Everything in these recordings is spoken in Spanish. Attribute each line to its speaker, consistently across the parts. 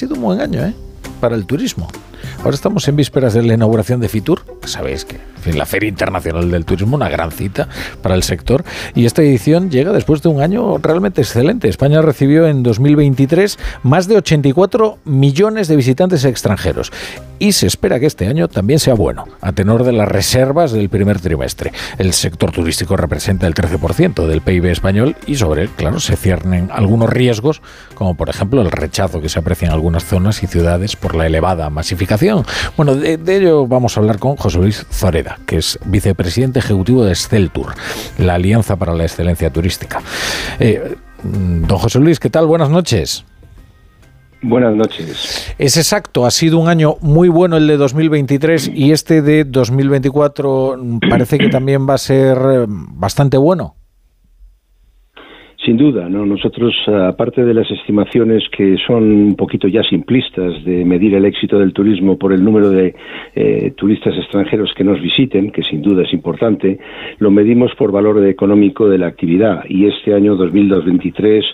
Speaker 1: sido un buen año ¿eh? para el turismo. Ahora estamos en vísperas de la inauguración de Fitur, sabéis que en la Feria Internacional del Turismo, una gran cita para el sector, y esta edición llega después de un año realmente excelente. España recibió en 2023 más de 84 millones de visitantes extranjeros y se espera que este año también sea bueno, a tenor de las reservas del primer trimestre. El sector turístico representa el 13% del PIB español y sobre él, claro, se ciernen algunos riesgos, como por ejemplo el rechazo que se aprecia en algunas zonas y ciudades por la elevada masificación. Bueno, de, de ello vamos a hablar con José Luis Zoreda, que es vicepresidente ejecutivo de Esceltur, la Alianza para la Excelencia Turística. Eh, don José Luis, ¿qué tal? Buenas noches.
Speaker 2: Buenas noches.
Speaker 1: Es exacto, ha sido un año muy bueno el de 2023 y este de 2024 parece que también va a ser eh, bastante bueno.
Speaker 2: Sin duda, ¿no? Nosotros, aparte de las estimaciones que son un poquito ya simplistas de medir el éxito del turismo por el número de eh, turistas extranjeros que nos visiten, que sin duda es importante, lo medimos por valor económico de la actividad. Y este año 2023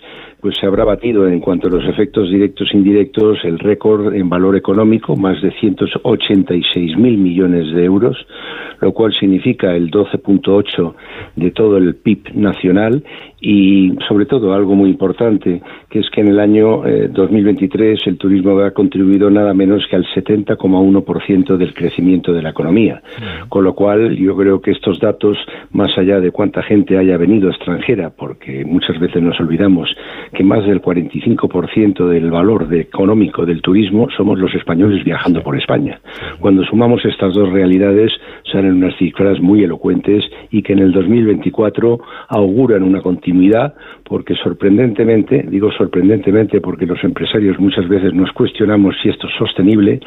Speaker 2: pues se habrá batido en cuanto a los efectos directos e indirectos el récord en valor económico, más de 186 mil millones de euros, lo cual significa el 12.8 de todo el PIB nacional y sobre todo algo muy importante, que es que en el año 2023 eh, el turismo ha contribuido nada menos que al 70,1% del crecimiento de la economía. Con lo cual yo creo que estos datos, más allá de cuánta gente haya venido extranjera, porque muchas veces nos olvidamos que más del 45% del valor económico del turismo somos los españoles viajando por España. Cuando sumamos estas dos realidades, salen unas cifras muy elocuentes y que en el 2024 auguran una continuidad porque sorprendentemente, digo sorprendentemente porque los empresarios muchas veces nos cuestionamos si esto es sostenible,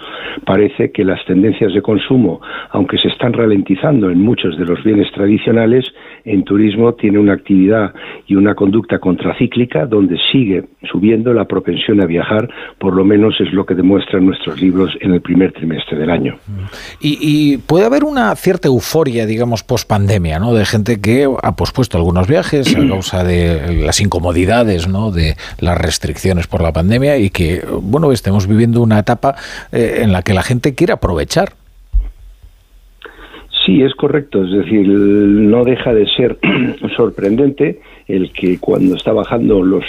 Speaker 2: parece que las tendencias de consumo, aunque se están ralentizando en muchos de los bienes tradicionales, en turismo tiene una actividad y una conducta contracíclica donde sigue subiendo la propensión a viajar, por lo menos es lo que demuestran nuestros libros en el primer trimestre del año.
Speaker 1: Y, puede haber una cierta euforia, digamos, post pandemia, ¿no? De gente que ha pospuesto algunos viajes a causa de las incomodidades, ¿no? De las restricciones por la pandemia y que, bueno, estemos viviendo una etapa eh, en la que la gente quiere aprovechar
Speaker 2: Sí, es correcto. Es decir, no deja de ser sorprendente el que cuando está bajando los,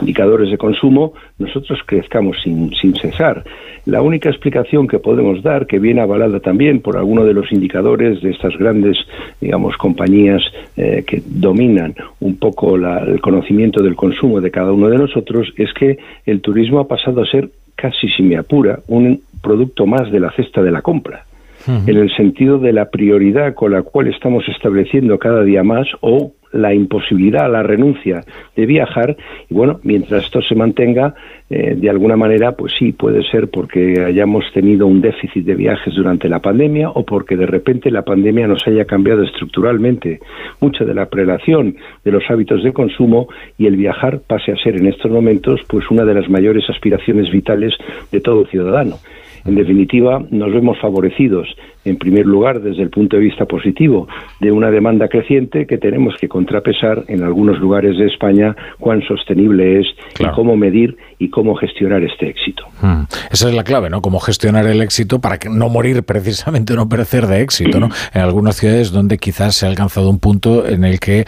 Speaker 2: indicadores de consumo, nosotros crezcamos sin, sin cesar. La única explicación que podemos dar, que viene avalada también por alguno de los indicadores de estas grandes, digamos, compañías eh, que dominan un poco el conocimiento del consumo de cada uno de nosotros, es que el turismo ha pasado a ser, casi si me apura, un producto más de la cesta de la compra en el sentido de la prioridad con la cual estamos estableciendo cada día más o la imposibilidad, la renuncia de viajar y bueno, mientras esto se mantenga, eh, de alguna manera, pues sí, puede ser porque hayamos tenido un déficit de viajes durante la pandemia o porque de repente la pandemia nos haya cambiado estructuralmente mucha de la prelación de los hábitos de consumo y el viajar pase a ser en estos momentos pues una de las mayores aspiraciones vitales de todo ciudadano. En definitiva, nos vemos favorecidos, en primer lugar, desde el punto de vista positivo, de una demanda creciente que tenemos que contrapesar en algunos lugares de España cuán sostenible es y cómo medir y cómo gestionar este éxito.
Speaker 1: Hmm. Esa es la clave, ¿no? Cómo gestionar el éxito para que no morir precisamente, no perecer de éxito, ¿no? En algunas ciudades donde quizás se ha alcanzado un punto en el que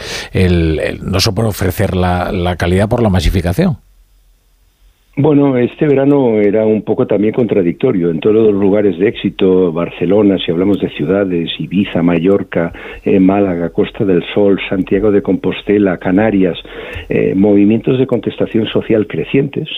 Speaker 1: no se puede ofrecer la calidad por la masificación.
Speaker 2: Bueno, este verano era un poco también contradictorio. En todos los lugares de éxito, Barcelona, si hablamos de ciudades, Ibiza, Mallorca, eh, Málaga, Costa del Sol, Santiago de Compostela, Canarias, eh, movimientos de contestación social crecientes,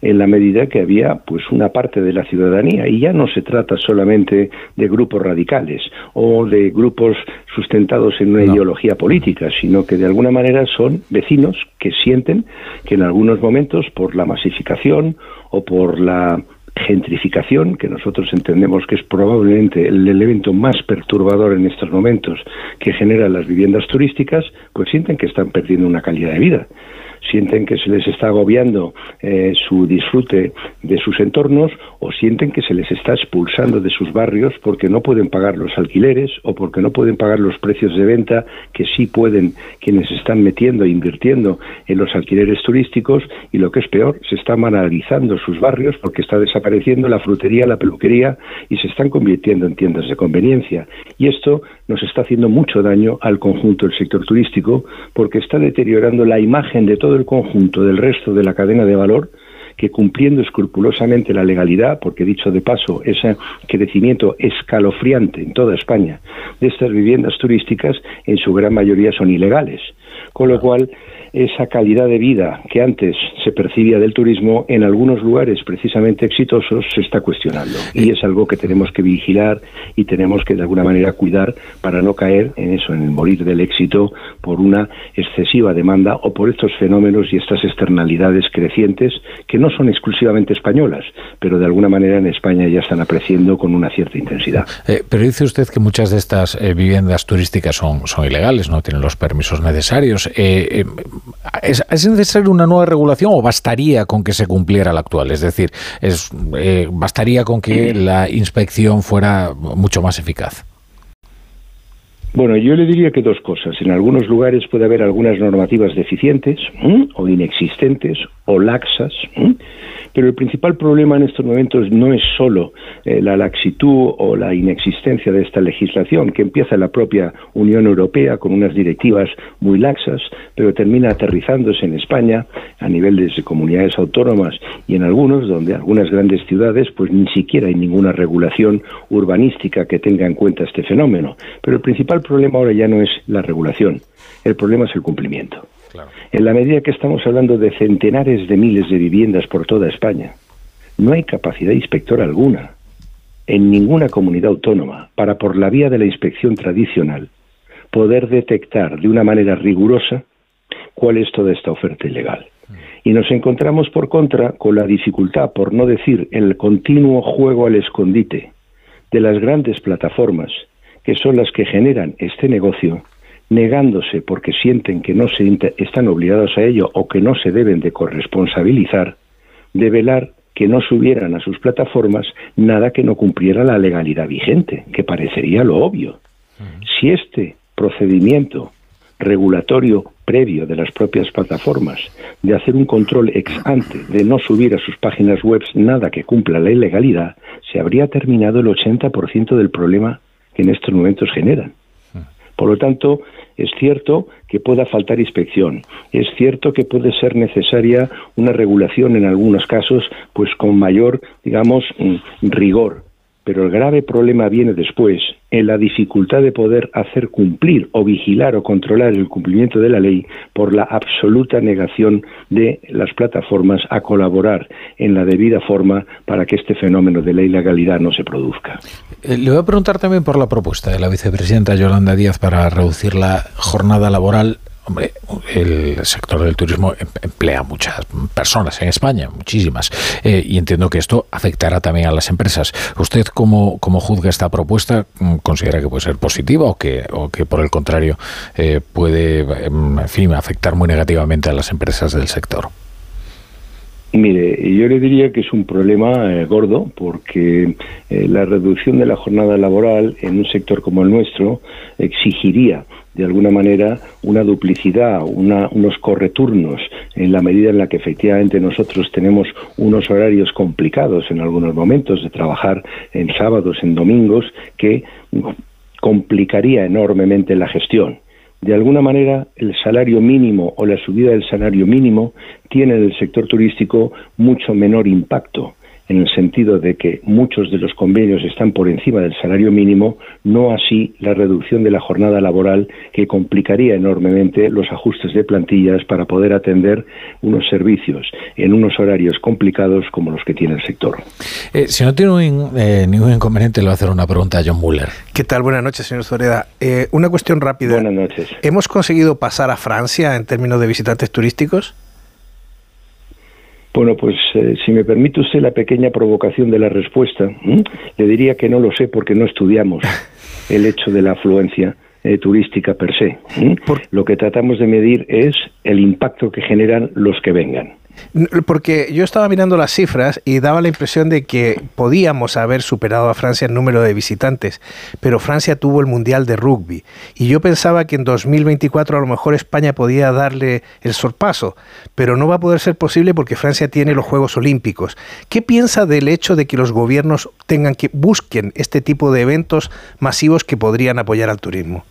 Speaker 2: en la medida que había pues una parte de la ciudadanía. Y ya no se trata solamente de grupos radicales o de grupos sustentados en una ideología política, sino que de alguna manera son vecinos que sienten que en algunos momentos, por la masificación o por la gentrificación, que nosotros entendemos que es probablemente el elemento más perturbador en estos momentos que genera las viviendas turísticas, pues sienten que están perdiendo una calidad de vida. Sienten que se les está agobiando eh, su disfrute de sus entornos o sienten que se les está expulsando de sus barrios porque no pueden pagar los alquileres o porque no pueden pagar los precios de venta que sí pueden quienes están metiendo e invirtiendo en los alquileres turísticos y lo que es peor, se están banalizando sus barrios porque está desapareciendo la frutería, la peluquería y se están convirtiendo en tiendas de conveniencia. Y esto nos está haciendo mucho daño al conjunto del sector turístico porque está deteriorando la imagen de todo el conjunto del resto de la cadena de valor que cumpliendo escrupulosamente la legalidad, porque dicho de paso, ese crecimiento escalofriante en toda España de estas viviendas turísticas, en su gran mayoría son ilegales. Con lo cual, esa calidad de vida que antes se percibía del turismo en algunos lugares precisamente exitosos se está cuestionando y es algo que tenemos que vigilar y tenemos que de alguna manera cuidar para no caer en eso, en el morir del éxito por una excesiva demanda o por estos fenómenos y estas externalidades crecientes que no son exclusivamente españolas, pero de alguna manera en España ya están apreciando con una cierta intensidad.
Speaker 1: Eh, pero dice usted que muchas de estas eh, viviendas turísticas son, son ilegales, no tienen los permisos necesarios. Eh, ¿Es, ¿Es, necesaria una nueva regulación o bastaría con que se cumpliera la actual? Es decir, es, eh, ¿bastaría con que la inspección fuera mucho más eficaz?
Speaker 2: Bueno, yo le diría que dos cosas. En algunos lugares puede haber algunas normativas deficientes o inexistentes o laxas, pero el principal problema en estos momentos no es solo eh, la laxitud o la inexistencia de esta legislación, que empieza en la propia Unión Europea con unas directivas muy laxas, pero termina aterrizándose en España a nivel de comunidades autónomas y en algunos, donde algunas grandes ciudades, pues ni siquiera hay ninguna regulación urbanística que tenga en cuenta este fenómeno. Pero el principal problema ahora ya no es la regulación, el problema es el cumplimiento. En la medida que estamos hablando de centenares de miles de viviendas por toda España, no hay capacidad inspectora alguna en ninguna comunidad autónoma para, por la vía de la inspección tradicional, poder detectar de una manera rigurosa cuál es toda esta oferta ilegal. Y nos encontramos, por contra, con la dificultad, por no decir el continuo juego al escondite de las grandes plataformas que son las que generan este negocio, negándose porque sienten que no se están obligados a ello o que no se deben de corresponsabilizar, de velar que no subieran a sus plataformas nada que no cumpliera la legalidad vigente, que parecería lo obvio. Si este procedimiento regulatorio previo de las propias plataformas de hacer un control ex ante, de no subir a sus páginas web nada que cumpla la ilegalidad, se habría terminado el 80% del problema que en estos momentos generan. Por lo tanto, es cierto que pueda faltar inspección, es cierto que puede ser necesaria una regulación en algunos casos, pues con mayor, digamos, mm, rigor, pero el grave problema viene después, en la dificultad de poder hacer cumplir o vigilar o controlar el cumplimiento de la ley por la absoluta negación de las plataformas a colaborar en la debida forma para que este fenómeno de la ilegalidad no se produzca.
Speaker 1: Eh, le voy a preguntar también por la propuesta de la vicepresidenta Yolanda Díaz para reducir la jornada laboral Hombre, el sector del turismo em, emplea muchas personas en España, muchísimas, eh, y entiendo que esto afectará también a las empresas. ¿Usted cómo, cómo juzga esta propuesta? ¿Considera que puede ser positiva o que, o que por el contrario eh, puede em, en fin, afectar muy negativamente a las empresas del sector?
Speaker 2: Mire, yo le diría que es un problema eh, gordo porque la reducción de la jornada laboral en un sector como el nuestro exigiría de alguna manera una duplicidad, unos correturnos, en la medida en la que efectivamente nosotros tenemos unos horarios complicados en algunos momentos de trabajar en sábados, en domingos, que complicaría enormemente la gestión. De alguna manera, el salario mínimo o la subida del salario mínimo tiene en el sector turístico mucho menor impacto en el sentido de que muchos de los convenios están por encima del salario mínimo, no así la reducción de la jornada laboral que complicaría enormemente los ajustes de plantillas para poder atender unos servicios en unos horarios complicados como los que tiene el sector.
Speaker 1: Eh, si no tiene eh, ningún inconveniente, le voy a hacer una pregunta a John Muller.
Speaker 3: ¿Qué tal? Buenas noches, señor Zoreda. Eh, una cuestión rápida.
Speaker 2: Buenas noches.
Speaker 3: ¿Hemos conseguido pasar a Francia en términos de visitantes turísticos?
Speaker 2: Bueno, pues eh, si me permite usted la pequeña provocación de la respuesta, le diría que no lo sé porque no estudiamos el hecho de la afluencia eh, turística per se. Lo que tratamos de medir es el impacto que generan los que vengan.
Speaker 3: Porque yo estaba mirando las cifras y daba la impresión de que podíamos haber superado a Francia en número de visitantes, pero Francia tuvo el Mundial de Rugby y yo pensaba que en 2024 a lo mejor España podía darle el sorpaso, pero no va a poder ser posible porque Francia tiene los Juegos Olímpicos. ¿Qué piensa del hecho de que los gobiernos tengan que busquen este tipo de eventos masivos que podrían apoyar al turismo?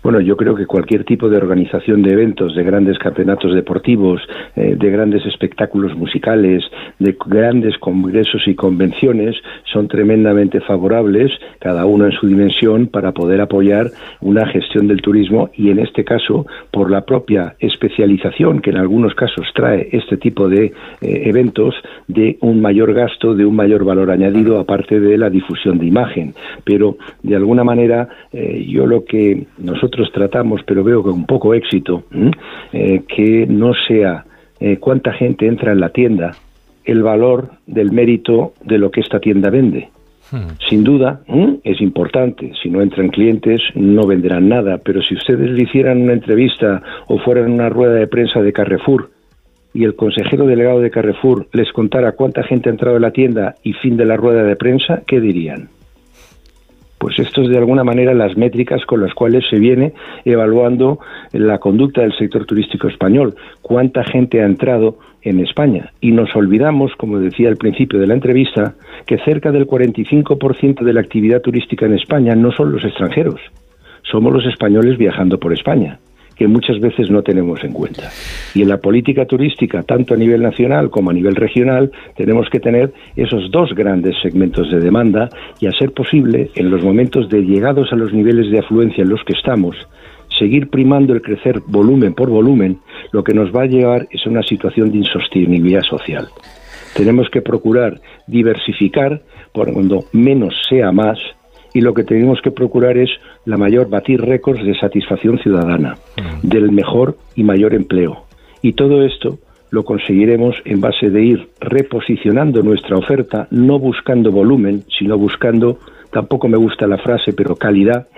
Speaker 2: Bueno, yo creo que cualquier tipo de organización de eventos, de grandes campeonatos deportivos, eh, de grandes espectáculos musicales, de grandes congresos y convenciones son tremendamente favorables, cada uno en su dimensión, para poder apoyar una gestión del turismo y en este caso por la propia especialización que en algunos casos trae este tipo de eh, eventos de un mayor gasto, de un mayor valor añadido aparte de la difusión de imagen. Pero de alguna manera eh, yo lo que nosotros nosotros tratamos, pero veo con poco éxito, eh, que no sea eh, cuánta gente entra en la tienda, el valor del mérito de lo que esta tienda vende. Hmm. Sin duda, es importante. Si no entran clientes, no venderán nada. Pero si ustedes le hicieran una entrevista o fueran una rueda de prensa de Carrefour y el consejero delegado de Carrefour les contara cuánta gente ha entrado en la tienda y fin de la rueda de prensa, ¿qué dirían? Pues esto es de alguna manera las métricas con las cuales se viene evaluando la conducta del sector turístico español, cuánta gente ha entrado en España. Y nos olvidamos, como decía al principio de la entrevista, que cerca del 45% de la actividad turística en España no son los extranjeros, somos los españoles viajando por España que muchas veces no tenemos en cuenta. Y en la política turística, tanto a nivel nacional como a nivel regional, tenemos que tener esos dos grandes segmentos de demanda y, a ser posible, en los momentos de llegados a los niveles de afluencia en los que estamos, seguir primando el crecer volumen por volumen, lo que nos va a llevar es a una situación de insostenibilidad social. Tenemos que procurar diversificar, por cuando menos sea más, y lo que tenemos que procurar es la mayor batir récords de satisfacción ciudadana, mm. del mejor y mayor empleo. Y todo esto lo conseguiremos en base de ir reposicionando nuestra oferta, no buscando volumen, sino buscando tampoco me gusta la frase, pero calidad,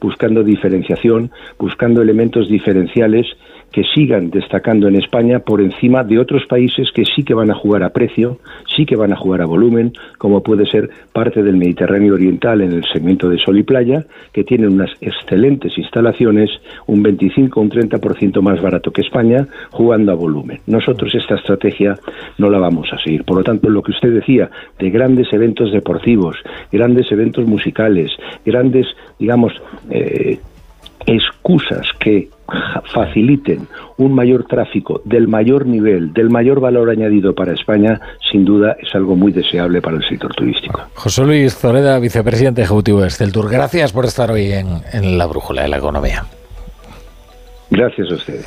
Speaker 2: buscando diferenciación, buscando elementos diferenciales que sigan destacando en España por encima de otros países que sí que van a jugar a precio, sí que van a jugar a volumen, como puede ser parte del Mediterráneo Oriental en el segmento de sol y playa, que tienen unas excelentes instalaciones, un 25 o un 30% más barato que España, jugando a volumen. Nosotros esta estrategia no la vamos a seguir. Por lo tanto, lo que usted decía de grandes eventos deportivos, grandes eventos musicales, grandes, digamos, eh, excusas que faciliten un mayor tráfico del mayor nivel, del mayor valor añadido para España, sin duda es algo muy deseable para el sector turístico.
Speaker 1: José Luis Zoreda, vicepresidente ejecutivo de Esteltur, gracias por estar hoy en, en la brújula de la economía.
Speaker 2: Gracias a ustedes.